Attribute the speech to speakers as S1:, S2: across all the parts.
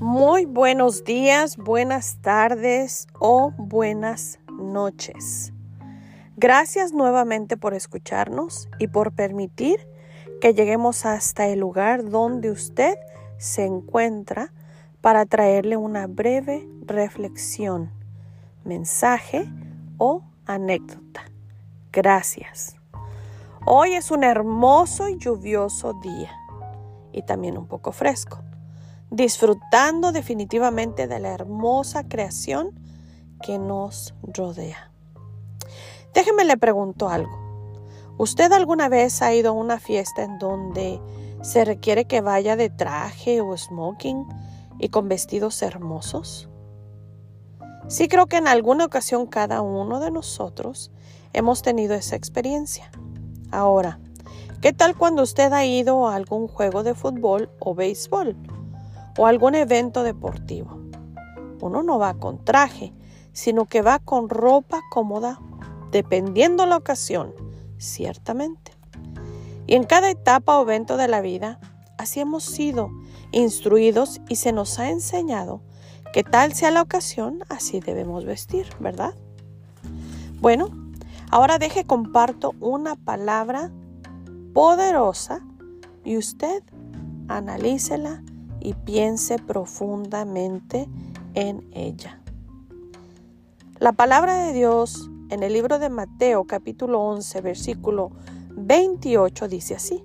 S1: Muy buenos días, buenas tardes o buenas noches. Gracias nuevamente por escucharnos y por permitir que lleguemos hasta el lugar donde usted se encuentra para traerle una breve reflexión, mensaje o anécdota. Gracias. Hoy es un hermoso y lluvioso día y también un poco fresco, disfrutando definitivamente de la hermosa creación que nos rodea. Déjeme le pregunto algo. ¿Usted alguna vez ha ido a una fiesta en donde se requiere que vaya de traje o smoking y con vestidos hermosos? Sí creo que en alguna ocasión cada uno de nosotros hemos tenido esa experiencia. Ahora, ¿qué tal cuando usted ha ido a algún juego de fútbol o béisbol o algún evento deportivo? Uno no va con traje, sino que va con ropa cómoda, dependiendo la ocasión, ciertamente. Y en cada etapa o evento de la vida, así hemos sido instruidos y se nos ha enseñado que tal sea la ocasión, así debemos vestir, ¿verdad? Bueno, Ahora deje comparto una palabra poderosa y usted analícela y piense profundamente en ella. La palabra de Dios en el libro de Mateo capítulo 11 versículo 28 dice así,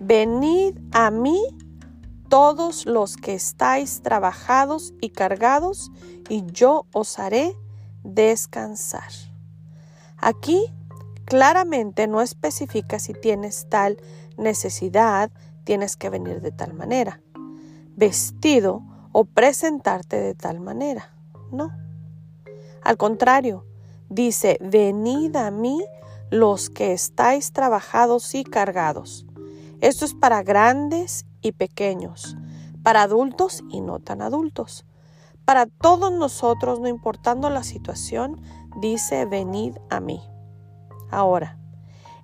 S1: Venid a mí todos los que estáis trabajados y cargados, y yo os haré descansar. Aquí claramente no especifica si tienes tal necesidad, tienes que venir de tal manera, vestido o presentarte de tal manera. No. Al contrario, dice, venid a mí los que estáis trabajados y cargados. Esto es para grandes y pequeños, para adultos y no tan adultos. Para todos nosotros, no importando la situación, dice, venid a mí. Ahora,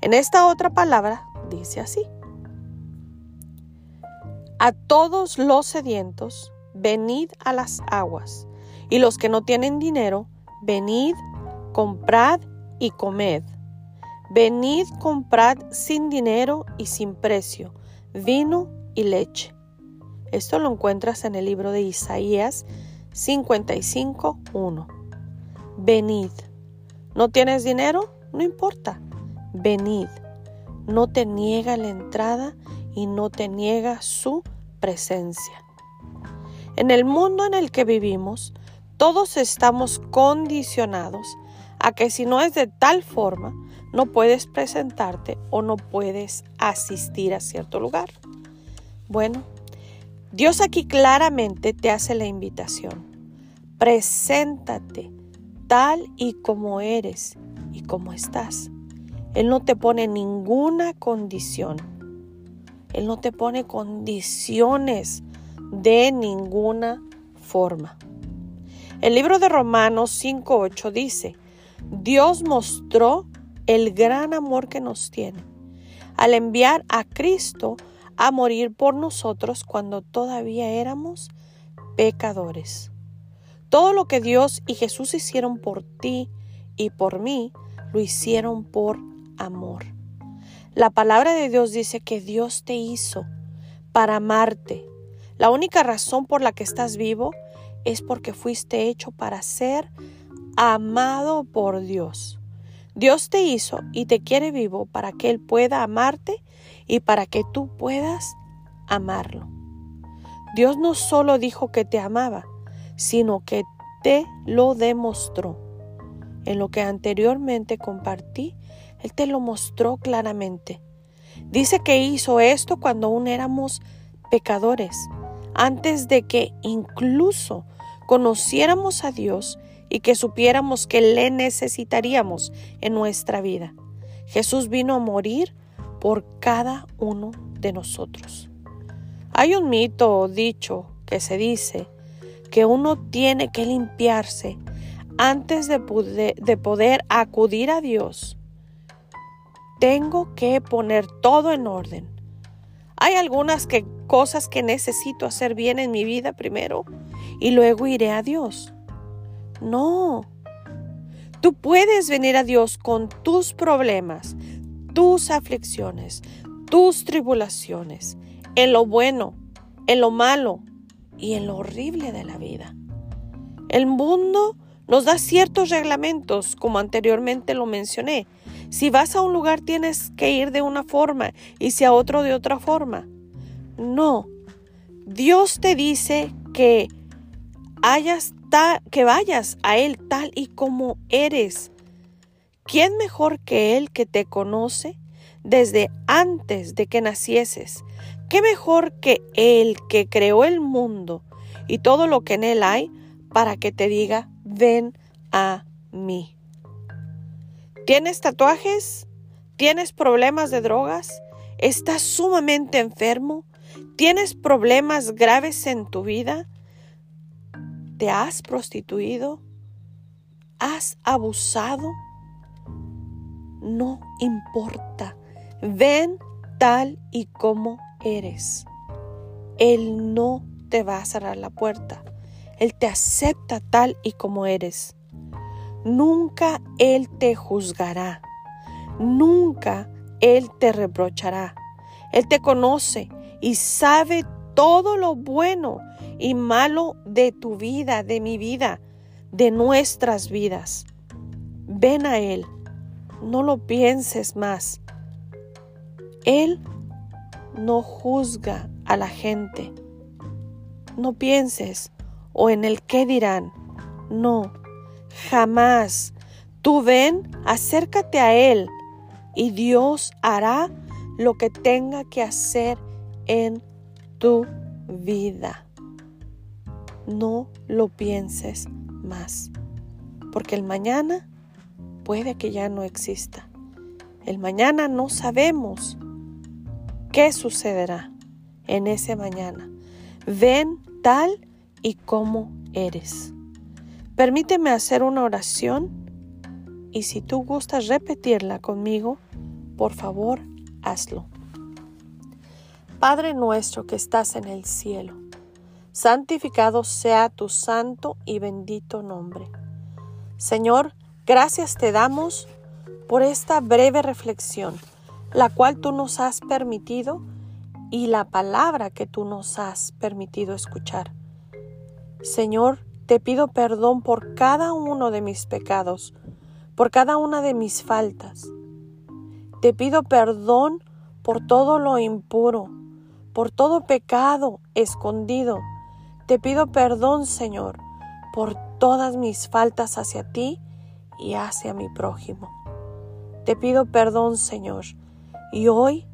S1: en esta otra palabra dice así. A todos los sedientos, venid a las aguas, y los que no tienen dinero, venid, comprad y comed. Venid, comprad sin dinero y sin precio, vino y leche. Esto lo encuentras en el libro de Isaías 55.1. Venid. ¿No tienes dinero? No importa. Venid. No te niega la entrada y no te niega su presencia. En el mundo en el que vivimos, todos estamos condicionados a que si no es de tal forma, no puedes presentarte o no puedes asistir a cierto lugar. Bueno, Dios aquí claramente te hace la invitación. Preséntate tal y como eres y como estás. Él no te pone ninguna condición. Él no te pone condiciones de ninguna forma. El libro de Romanos 5.8 dice, Dios mostró el gran amor que nos tiene al enviar a Cristo a morir por nosotros cuando todavía éramos pecadores. Todo lo que Dios y Jesús hicieron por ti y por mí, lo hicieron por amor. La palabra de Dios dice que Dios te hizo para amarte. La única razón por la que estás vivo es porque fuiste hecho para ser amado por Dios. Dios te hizo y te quiere vivo para que Él pueda amarte y para que tú puedas amarlo. Dios no solo dijo que te amaba, sino que te lo demostró. En lo que anteriormente compartí, Él te lo mostró claramente. Dice que hizo esto cuando aún éramos pecadores, antes de que incluso conociéramos a Dios y que supiéramos que le necesitaríamos en nuestra vida. Jesús vino a morir por cada uno de nosotros. Hay un mito o dicho que se dice que uno tiene que limpiarse antes de poder, acudir a Dios. Tengo que poner todo en orden. Hay algunas cosas que necesito hacer bien en mi vida primero y luego iré a Dios. No. Tú puedes venir a Dios con tus problemas, tus aflicciones, tus tribulaciones, en lo bueno, en lo malo y en lo horrible de la vida. El mundo nos da ciertos reglamentos, como anteriormente lo mencioné. Si vas a un lugar tienes que ir de una forma y si a otro de otra forma. No. Dios te dice que que vayas a Él tal y como eres. ¿Quién mejor que Él que te conoce desde antes de que nacieses? ¿Qué mejor que Él que creó el mundo y todo lo que en Él hay para que te diga, ven a mí? ¿Tienes tatuajes? ¿Tienes problemas de drogas? ¿Estás sumamente enfermo? ¿Tienes problemas graves en tu vida? ¿Te has prostituido? ¿Has abusado? No importa. Ven tal y como eres. Él no te va a cerrar la puerta. Él te acepta tal y como eres. Nunca Él te juzgará. Nunca Él te reprochará. Él te conoce y sabe todo lo bueno y malo de tu vida, de mi vida, de nuestras vidas. Ven a Él, no lo pienses más. Él no juzga a la gente. No pienses o en el qué dirán. No, jamás. Tú ven, acércate a Él y Dios hará lo que tenga que hacer en tu vida no lo pienses más, porque el mañana puede que ya no exista. El mañana no sabemos qué sucederá en ese mañana. Ven tal y como eres. Permíteme hacer una oración y si tú gustas repetirla conmigo, por favor, hazlo. Padre nuestro que estás en el cielo santificado sea tu santo y bendito nombre. Señor, gracias te damos por esta breve reflexión, la cual tú nos has permitido y la palabra que tú nos has permitido escuchar. Señor, te pido perdón por cada uno de mis pecados, por cada una de mis faltas. Te pido perdón por todo lo impuro, por todo pecado escondido te pido perdón, Señor, por todas mis faltas hacia ti y hacia mi prójimo. Te pido perdón, Señor, y hoy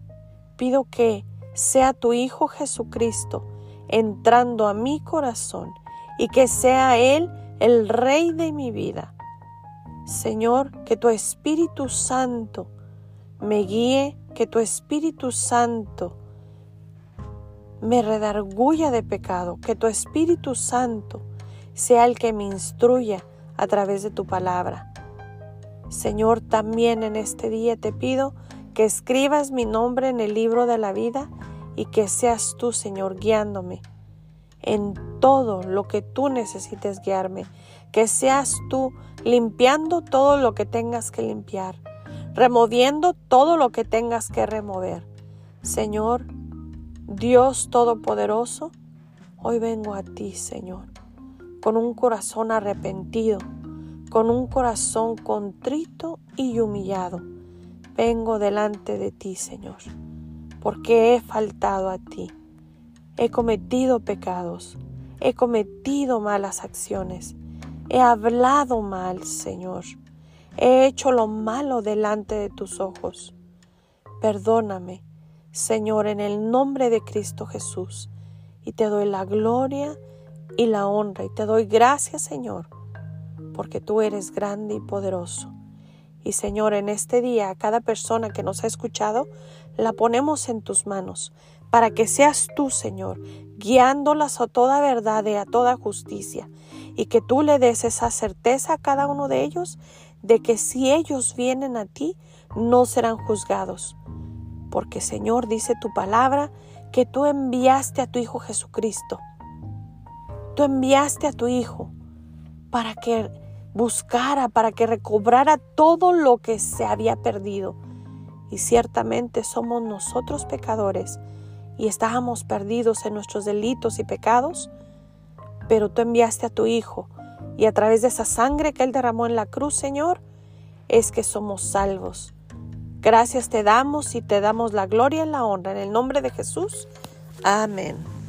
S1: pido que sea tu Hijo Jesucristo entrando a mi corazón y que sea Él el Rey de mi vida. Señor, que tu Espíritu Santo me guíe, que tu Espíritu Santo me redarguya de pecado, que tu Espíritu Santo sea el que me instruya a través de tu palabra. Señor, también en este día te pido que escribas mi nombre en el libro de la vida y que seas tú, Señor, guiándome en todo lo que tú necesites guiarme, que seas tú limpiando todo lo que tengas que limpiar, removiendo todo lo que tengas que remover. Señor, Dios Todopoderoso, hoy vengo a ti, Señor, con un corazón arrepentido, con un corazón contrito y humillado. Vengo delante de ti, Señor, porque he faltado a ti. He cometido pecados, he cometido malas acciones, he hablado mal, Señor. He hecho lo malo delante de tus ojos. Perdóname Señor, en el nombre de Cristo Jesús. Y te doy la gloria y la honra. Y te doy gracias, Señor, porque tú eres grande y poderoso. Y Señor, en este día, a cada persona que nos ha escuchado, la ponemos en tus manos, para que seas tú, Señor, guiándolas a toda verdad y a toda justicia, y que tú le des esa certeza a cada uno de ellos de que si ellos vienen a ti, no serán juzgados, porque Señor dice tu palabra que tú enviaste a tu Hijo Jesucristo. Tú enviaste a tu Hijo para que buscara, para que recobrara todo lo que se había perdido. Y ciertamente somos nosotros pecadores y estábamos perdidos en nuestros delitos y pecados, pero tú enviaste a tu Hijo y a través de esa sangre que Él derramó en la cruz, Señor, es que somos salvos. Gracias te damos y te damos la gloria y la honra en el nombre de Jesús. Amén.